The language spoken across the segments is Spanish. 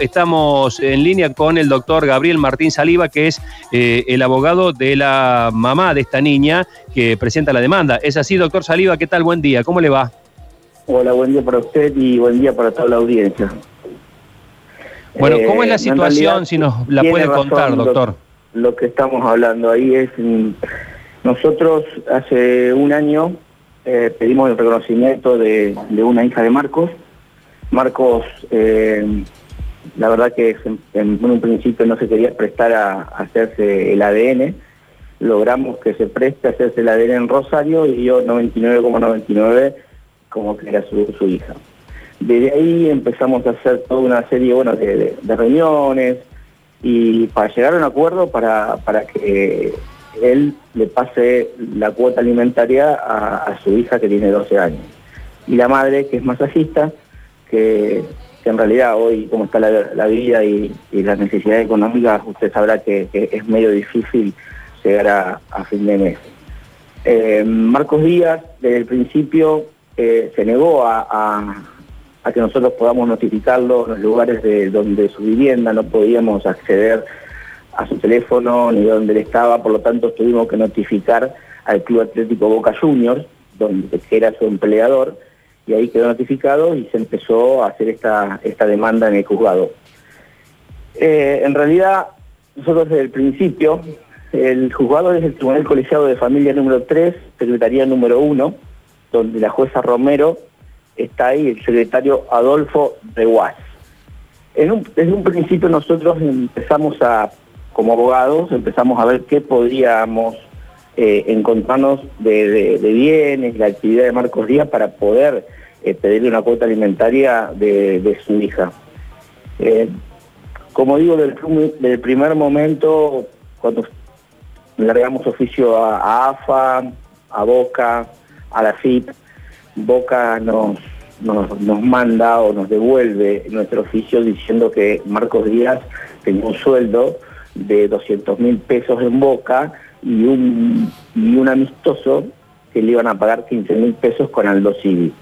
Estamos en línea con el doctor Gabriel Martín Saliva, que es eh, el abogado de la mamá de esta niña que presenta la demanda. ¿Es así, doctor Saliva? ¿Qué tal? Buen día. ¿Cómo le va? Hola, buen día para usted y buen día para toda la audiencia. Bueno, ¿cómo es la eh, situación? si nos la puede contar, doctor. Lo, que estamos hablando ahí es, nosotros hace un año eh, pedimos el reconocimiento de, una hija de Marcos. Marcos la verdad que en, un principio no se quería prestar a, hacerse el ADN. Logramos que se preste a hacerse el ADN en Rosario y yo 99,99 como que era su, hija. Desde ahí empezamos a hacer toda una serie bueno, de, reuniones y para llegar a un acuerdo para, para que él le pase la cuota alimentaria a, su hija que tiene 12 años. Y la madre, que es masajista, que que en realidad hoy, como está la, vida y, las necesidades económicas, usted sabrá que, es medio difícil llegar a, fin de mes. Eh, Marcos Díaz, desde el principio, eh, se negó a, que nosotros podamos notificarlo en los lugares de donde su vivienda, no podíamos acceder a su teléfono ni donde él estaba, por lo tanto tuvimos que notificar al Club Atlético Boca Juniors, donde era su empleador, y ahí quedó notificado y se empezó a hacer esta, esta demanda en el juzgado. Eh, en realidad, nosotros desde el principio, el juzgado es el Tribunal Colegiado de Familia número 3, Secretaría número 1, donde la jueza Romero está ahí, el secretario Adolfo Reguas. En desde un principio nosotros empezamos a, como abogados, empezamos a ver qué podríamos eh, encontrarnos de, bienes, la actividad de Marcos Díaz para poder eh, pedirle una cuota alimentaria de, su hija. Eh, como digo, del, primer momento, cuando largamos oficio a, AFA, a Boca, a la FIP, Boca nos, nos, nos, manda o nos devuelve nuestro oficio diciendo que Marcos Díaz tenía un sueldo de 200 mil pesos en Boca y un, y un amistoso que le iban a pagar 15 mil pesos con Aldo Civi.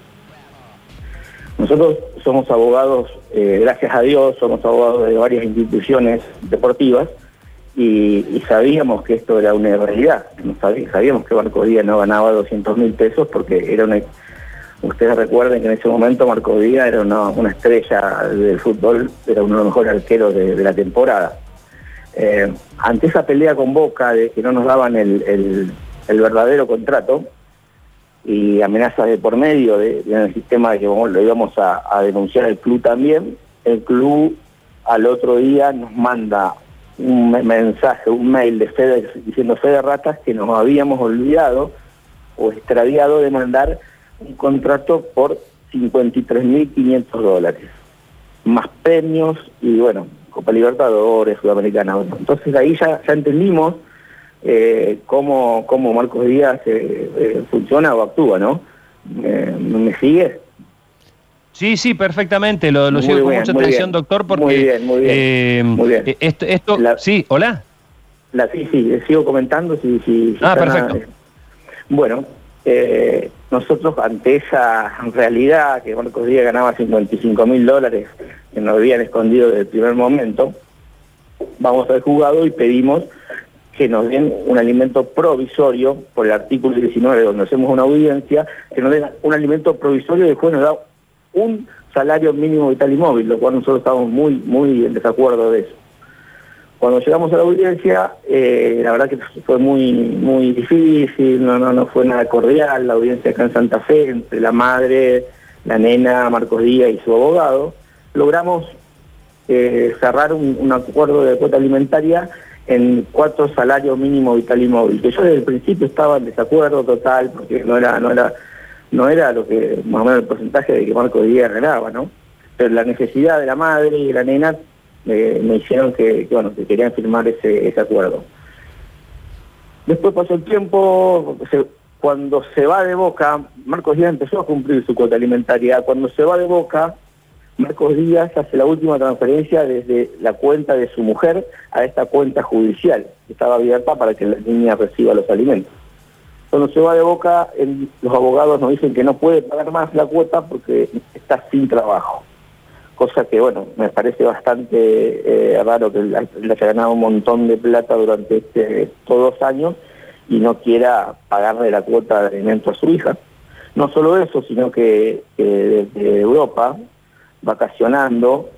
Nosotros somos abogados, eh, gracias a Dios, somos abogados de varias instituciones deportivas y, sabíamos que esto era una realidad. sabíamos que Marco Díaz no ganaba 200 mil pesos porque era una... Ustedes recuerden que en ese momento Marco Díaz era una, estrella del fútbol, era uno de los mejores arqueros de la temporada. Eh, ante esa pelea con Boca de que no nos daban el, verdadero contrato y amenazas de por medio de, el sistema de que lo íbamos a, denunciar el club también, el club al otro día nos manda un mensaje, un mail de Fede diciendo Fede Ratas que nos habíamos olvidado o extraviado de mandar un contrato por 53.500 dólares, más premios y bueno, Copa Libertadores, Sudamericana. entonces ahí ya, ya entendimos eh, cómo, cómo, Marcos Díaz eh, eh, funciona o actúa, ¿no? ¿Me sigue? Sí, sí, perfectamente. Lo, lo sigo con mucha atención, doctor, porque... Muy bien, muy bien. muy bien. Esto, esto sí, hola. La, sí, sí, sigo comentando. Si, si, ah, perfecto. bueno, nosotros ante esa realidad que Marcos Díaz ganaba 55 mil dólares que nos habían escondido desde el primer momento, vamos al juzgado y pedimos que nos den un alimento provisorio, por el artículo 19, donde hacemos una audiencia, que nos den un alimento provisorio y después nos da un salario mínimo vital y móvil, lo cual nosotros estamos muy, muy en desacuerdo de eso. Cuando llegamos a la audiencia, eh, la verdad que fue muy, muy difícil, no, no, no fue nada cordial, la audiencia acá en Santa Fe, entre la madre, la nena, Marcos Díaz y su abogado, logramos eh, cerrar un, acuerdo de cuota alimentaria en cuatro salarios mínimo vital y móvil, que yo desde el principio estaba en desacuerdo total, porque no era, no era, no era lo que, más o menos el porcentaje de que Marco Díaz ganaba, ¿no? Pero la necesidad de la madre y de la nena eh, me hicieron que, bueno, que querían firmar ese, acuerdo. Después pasó el tiempo, cuando se va de Boca, Marcos Díaz empezó a cumplir su cuota alimentaria, cuando se va de Boca, Marcos Díaz hace la última transferencia desde la cuenta de su mujer a esta cuenta judicial, que estaba abierta para que la niña reciba los alimentos. Cuando se va de boca, los abogados nos dicen que no puede pagar más la cuota porque está sin trabajo. cosa que, bueno, me parece bastante eh, raro que le haya ganado un montón de plata durante este, todos dos años y no quiera pagarle la cuota de alimento a su hija. No solo eso, sino que, desde Europa, vacacionando,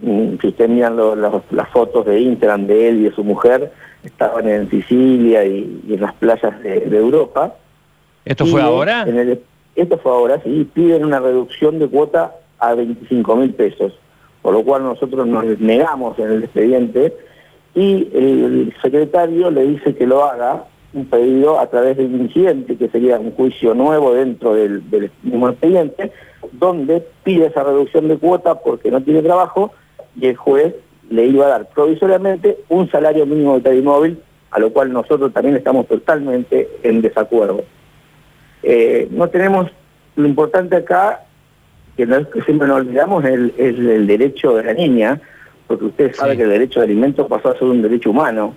mm, si ustedes miran las fotos de Instagram de él y de su mujer, estaban en Sicilia y, en las playas de, Europa. ¿Esto fue ahora? esto fue ahora, sí, piden una reducción de cuota a 25 mil pesos, por lo cual nosotros nos negamos en el expediente y el secretario le dice que lo haga un pedido a través de un incidente, que sería un juicio nuevo dentro del, mismo expediente, donde pide esa reducción de cuota porque no tiene trabajo y el juez le iba a dar provisoriamente un salario mínimo de móvil, a lo cual nosotros también estamos totalmente en desacuerdo. Eh, no tenemos, lo importante acá, que, no es que siempre nos olvidamos, es el, derecho de la niña, porque usted sabe que el derecho de alimentos pasó a ser un derecho humano,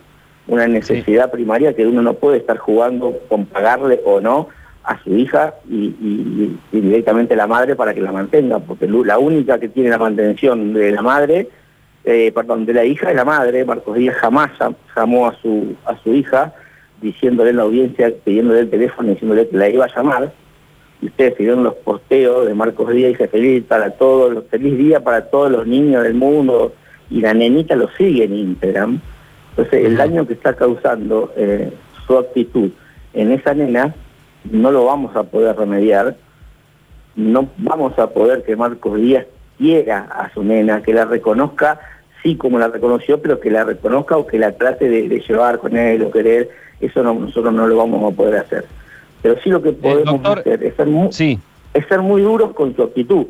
una necesidad primaria que uno no puede estar jugando con pagarle o no a su hija y, directamente a la madre para que la mantenga, porque la única que tiene la mantención de la madre, eh, perdón, de la hija es la madre, Marcos Díaz jamás llamó a su, a su hija diciéndole en la audiencia, pidiéndole el teléfono, diciéndole que la iba a llamar, y ustedes vieron los posteos de Marcos Díaz y feliz para todos, feliz día para todos los niños del mundo, y la nenita lo sigue en Instagram, entonces, el daño que está causando eh, su actitud en esa nena no lo vamos a poder remediar, no vamos a poder que Marcos Díaz quiera a su nena, que la reconozca, sí como la reconoció, pero que la reconozca o que la trate de, llevar con él o querer, eso nosotros no lo vamos a poder hacer. Pero sí lo que podemos hacer es ser, muy, es ser muy duros con su actitud,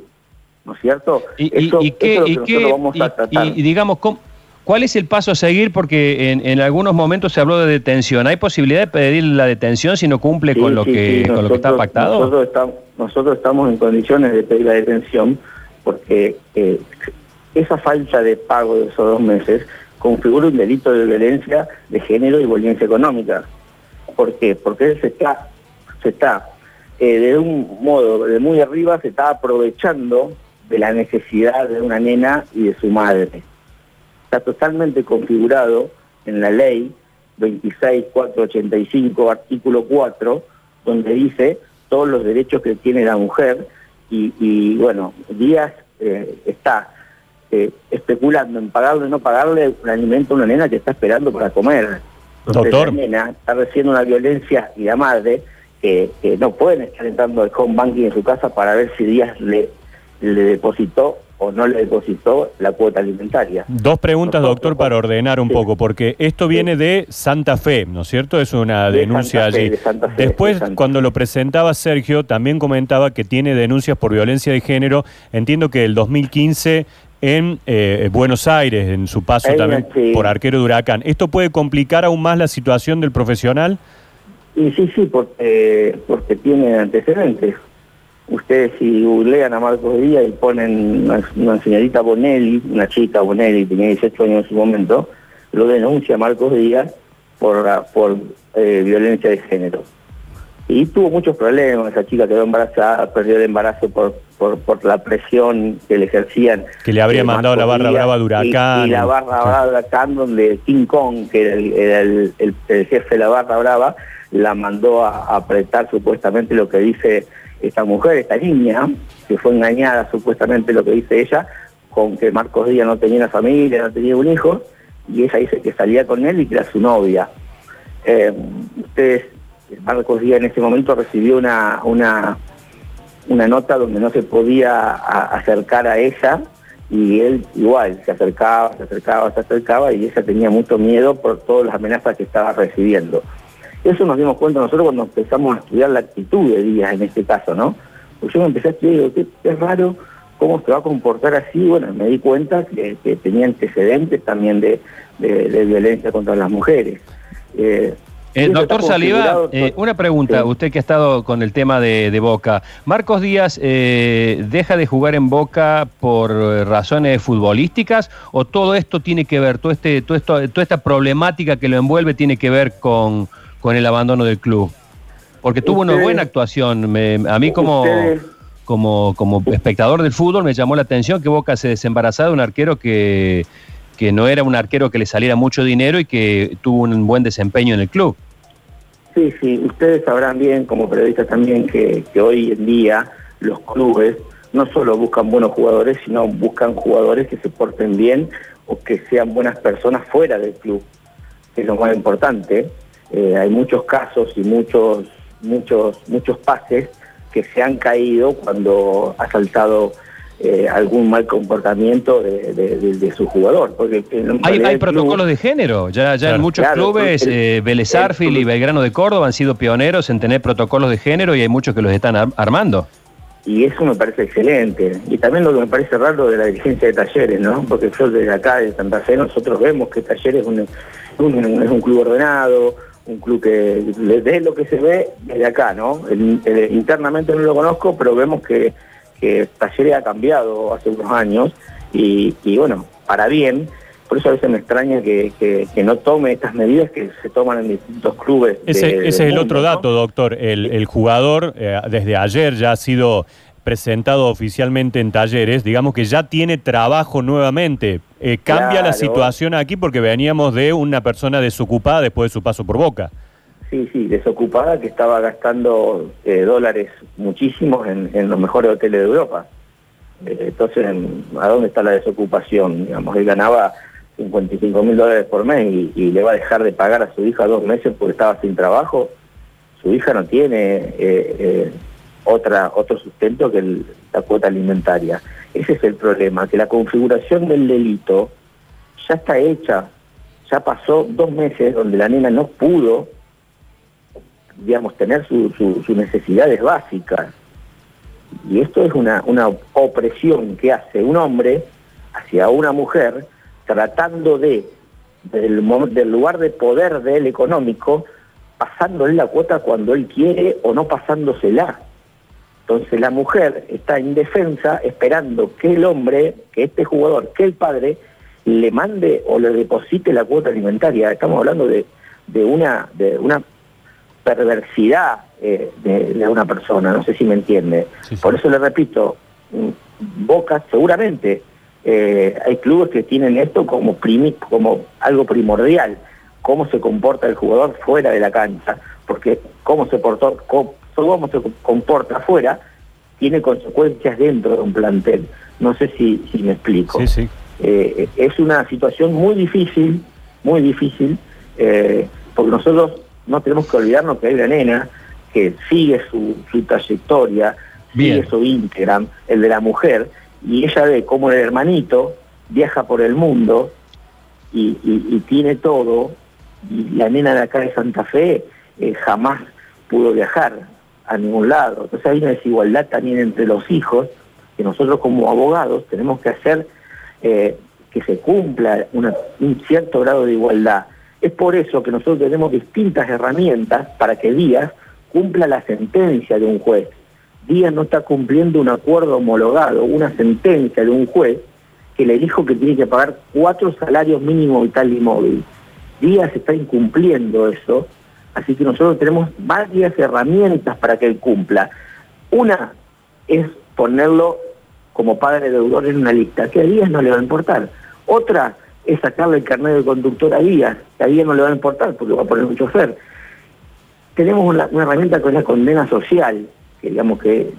¿no es cierto? Y, eso, y, y digamos, ¿cómo, ¿Cuál es el paso a seguir? Porque en, algunos momentos se habló de detención. ¿Hay posibilidad de pedir la detención si no cumple con, lo que, con lo que está pactado? Nosotros estamos, nosotros estamos en condiciones de pedir la detención porque eh, esa falta de pago de esos dos meses configura un delito de violencia de género y violencia económica. ¿Por qué? Porque él se está, se está eh, de un modo, de muy arriba, se está aprovechando de la necesidad de una nena y de su madre está totalmente configurado en la ley 26485, artículo 4, donde dice todos los derechos que tiene la mujer y, bueno, Díaz eh, está eh, especulando en pagarle o no pagarle un alimento a una nena que está esperando para comer. Doctor. La nena está recibiendo una violencia y la madre que, no pueden estar entrando al home banking en su casa para ver si Díaz le, le depositó o no le depositó la cuota alimentaria. Dos preguntas, doctor, para ordenar un poco, porque esto viene de Santa Fe, ¿no es cierto? Es una denuncia allí. Después, cuando lo presentaba Sergio, también comentaba que tiene denuncias por violencia de género. Entiendo que el 2015 en eh, Buenos Aires, en su paso también por arquero de huracán. ¿Esto puede complicar aún más la situación del profesional? Y sí, sí, porque, porque tiene antecedentes. Ustedes si googlean a Marcos Díaz y ponen una, señorita Bonelli, una chica Bonelli, tenía 18 años en su momento, lo denuncia Marcos Díaz por, por eh, violencia de género. Y tuvo muchos problemas, esa chica quedó embarazada, perdió el embarazo por, por, la presión que le ejercían. Que le habría mandado la barra brava de Huracán. Y, la barra brava de Huracán, donde King Kong, que era, el, jefe de la barra brava, la mandó a apretar supuestamente lo que dice esta mujer, esta niña, que fue engañada supuestamente lo que dice ella, con que Marcos Díaz no tenía una familia, no tenía un hijo, y ella dice que salía con él y que era su novia. Eh, ustedes, Marcos Díaz en ese momento recibió una, una, una nota donde no se podía acercar a ella, y él igual se acercaba, se acercaba, se acercaba, y ella tenía mucho miedo por todas las amenazas que estaba recibiendo. Eso nos dimos cuenta nosotros cuando empezamos a estudiar la actitud de Díaz en este caso, ¿no? Pues yo me empecé a estudiar y digo, qué, raro cómo se va a comportar así. Bueno, me di cuenta que, tenía antecedentes también de, violencia contra las mujeres. Eh, eh, doctor Saliva, eh, una pregunta, usted que ha estado con el tema de, Boca. ¿Marcos Díaz deja de jugar en Boca por razones futbolísticas o todo esto tiene que ver, todo este, todo esto, toda esta problemática que lo envuelve tiene que ver con, con el abandono del club? Porque tuvo una buena actuación. a mí como, como, como espectador del fútbol, me llamó la atención que Boca se desembarazara de un arquero que, que no era un arquero que le saliera mucho dinero y que tuvo un buen desempeño en el club. Sí, sí, ustedes sabrán bien, como periodistas también, que, que hoy en día los clubes no solo buscan buenos jugadores, sino buscan jugadores que se porten bien o que sean buenas personas fuera del club, que es lo más importante. Eh, hay muchos casos y muchos, muchos, muchos pases que se han caído cuando ha saltado eh, algún mal comportamiento de, su jugador. Porque hay, protocolos de género, ya, ya en muchos clubes, eh, Vélez y Belgrano de Córdoba han sido pioneros en tener protocolos de género y hay muchos que los están armando y eso me parece excelente. Y también lo que me parece raro de la dirigencia de Talleres, ¿no? Porque yo desde acá, de Santa Fe, nosotros vemos que Talleres es un, es un club ordenado, un club que desde lo que se ve desde acá, ¿no? internamente no lo conozco, pero vemos que, que Talleres ha cambiado hace unos años y, bueno, para bien. Por eso a veces me extraña que, que, no tome estas medidas que se toman en distintos clubes. Ese, es el otro dato, doctor. El, el jugador eh, desde ayer ya ha sido presentado oficialmente en talleres, digamos que ya tiene trabajo nuevamente. Eh, ¿Cambia la situación aquí porque veníamos de una persona desocupada después de su paso por Boca? Sí, sí, desocupada que estaba gastando eh, dólares muchísimos en, los mejores hoteles de Europa. entonces, ¿a dónde está la desocupación? Digamos, él ganaba 55 mil dólares por mes y, le va a dejar de pagar a su hija dos meses porque estaba sin trabajo, su hija no tiene eh, eh, otra, otro sustento que la cuota alimentaria. Ese es el problema, que la configuración del delito ya está hecha, ya pasó dos meses donde la nena no pudo, digamos, tener sus necesidades básicas. Y esto es una, una opresión que hace un hombre hacia una mujer tratando de, del, del lugar de poder de él económico, pasándole la cuota cuando él quiere o no pasándosela. Entonces la mujer está indefensa esperando que el hombre, que este jugador, que el padre, le mande o le deposite la cuota alimentaria. Estamos hablando de, de una, de una perversidad eh, de, una persona, no sé si me entiende. Por eso le repito, mm, Boca seguramente eh, hay clubes que tienen esto como, como algo primordial, cómo se comporta el jugador fuera de la cancha, porque cómo se, portó, cómo, se comporta afuera tiene consecuencias dentro de un plantel. No sé si, si me explico. Eh, es una situación muy difícil, muy difícil, eh, porque nosotros no tenemos que olvidarnos que hay una nena que sigue su, su trayectoria, sigue su Instagram, el de la mujer, y ella ve cómo el hermanito viaja por el mundo y, tiene todo, la nena de acá de Santa Fe eh, jamás pudo viajar a ningún lado. Entonces hay una desigualdad también entre los hijos, que nosotros como abogados tenemos que hacer eh, que se cumpla un cierto grado de igualdad. Es por eso que nosotros tenemos distintas herramientas para que Díaz cumpla la sentencia de un juez. Díaz no está cumpliendo un acuerdo homologado, una sentencia de un juez que le dijo que tiene que pagar cuatro salarios mínimos vital y móvil. Díaz está incumpliendo eso, así que nosotros tenemos varias herramientas para que él cumpla. Una es ponerlo como padre deudor en una lista, que a Díaz no le va a importar. Otra es sacarle el carnet de conductor a Díaz, que a Díaz no le va a importar porque va a poner un chofer. Tenemos una, una herramienta con la condena social, que digamos que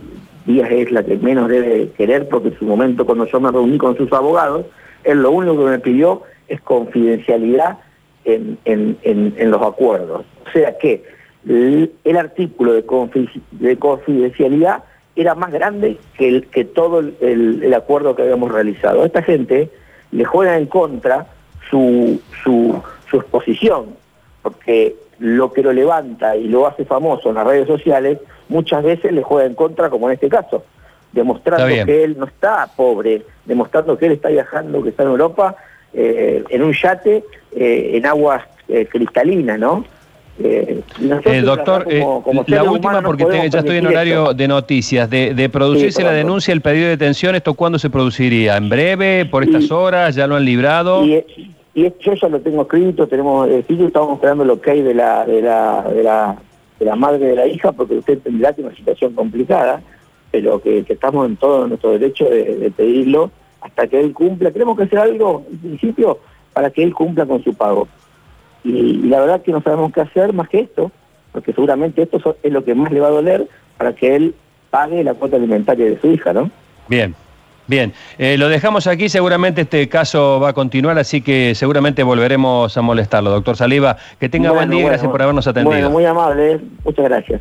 Díaz es la que menos debe querer, porque en su momento cuando yo me reuní con sus abogados, él lo único que me pidió es confidencialidad en, los acuerdos. O sea que el, artículo de, confidencialidad era más grande que, el, que todo el, acuerdo que habíamos realizado. A esta gente le juega en contra su, su, su exposición, porque lo que lo levanta y lo hace famoso en las redes sociales muchas veces le juega en contra, como en este caso, demostrando que él no está pobre, demostrando que él está viajando, que está en Europa, eh, en un yate, eh, en aguas eh, cristalinas, ¿no? doctor, la última, porque ya estoy en horario de noticias, de, producirse la denuncia, el pedido de detención, ¿esto cuándo se produciría? ¿En breve? ¿Por estas horas? ¿Ya lo han librado? Y, y yo ya lo tengo escrito, tenemos escrito, estamos esperando lo que hay de la, de la, de la de la madre de la hija, porque usted tendrá que una situación complicada, pero que, estamos en todo nuestro derecho de, pedirlo hasta que él cumpla. Tenemos que hacer algo, en principio, para que él cumpla con su pago. Y, la verdad que no sabemos qué hacer más que esto, porque seguramente esto es lo que más le va a doler para que él pague la cuota alimentaria de su hija, ¿no? Bien. Bien, eh, lo dejamos aquí, seguramente este caso va a continuar, así que seguramente volveremos a molestarlo. Doctor Saliva, que tenga buen día gracias por habernos atendido. Bueno, muy amable, muchas gracias.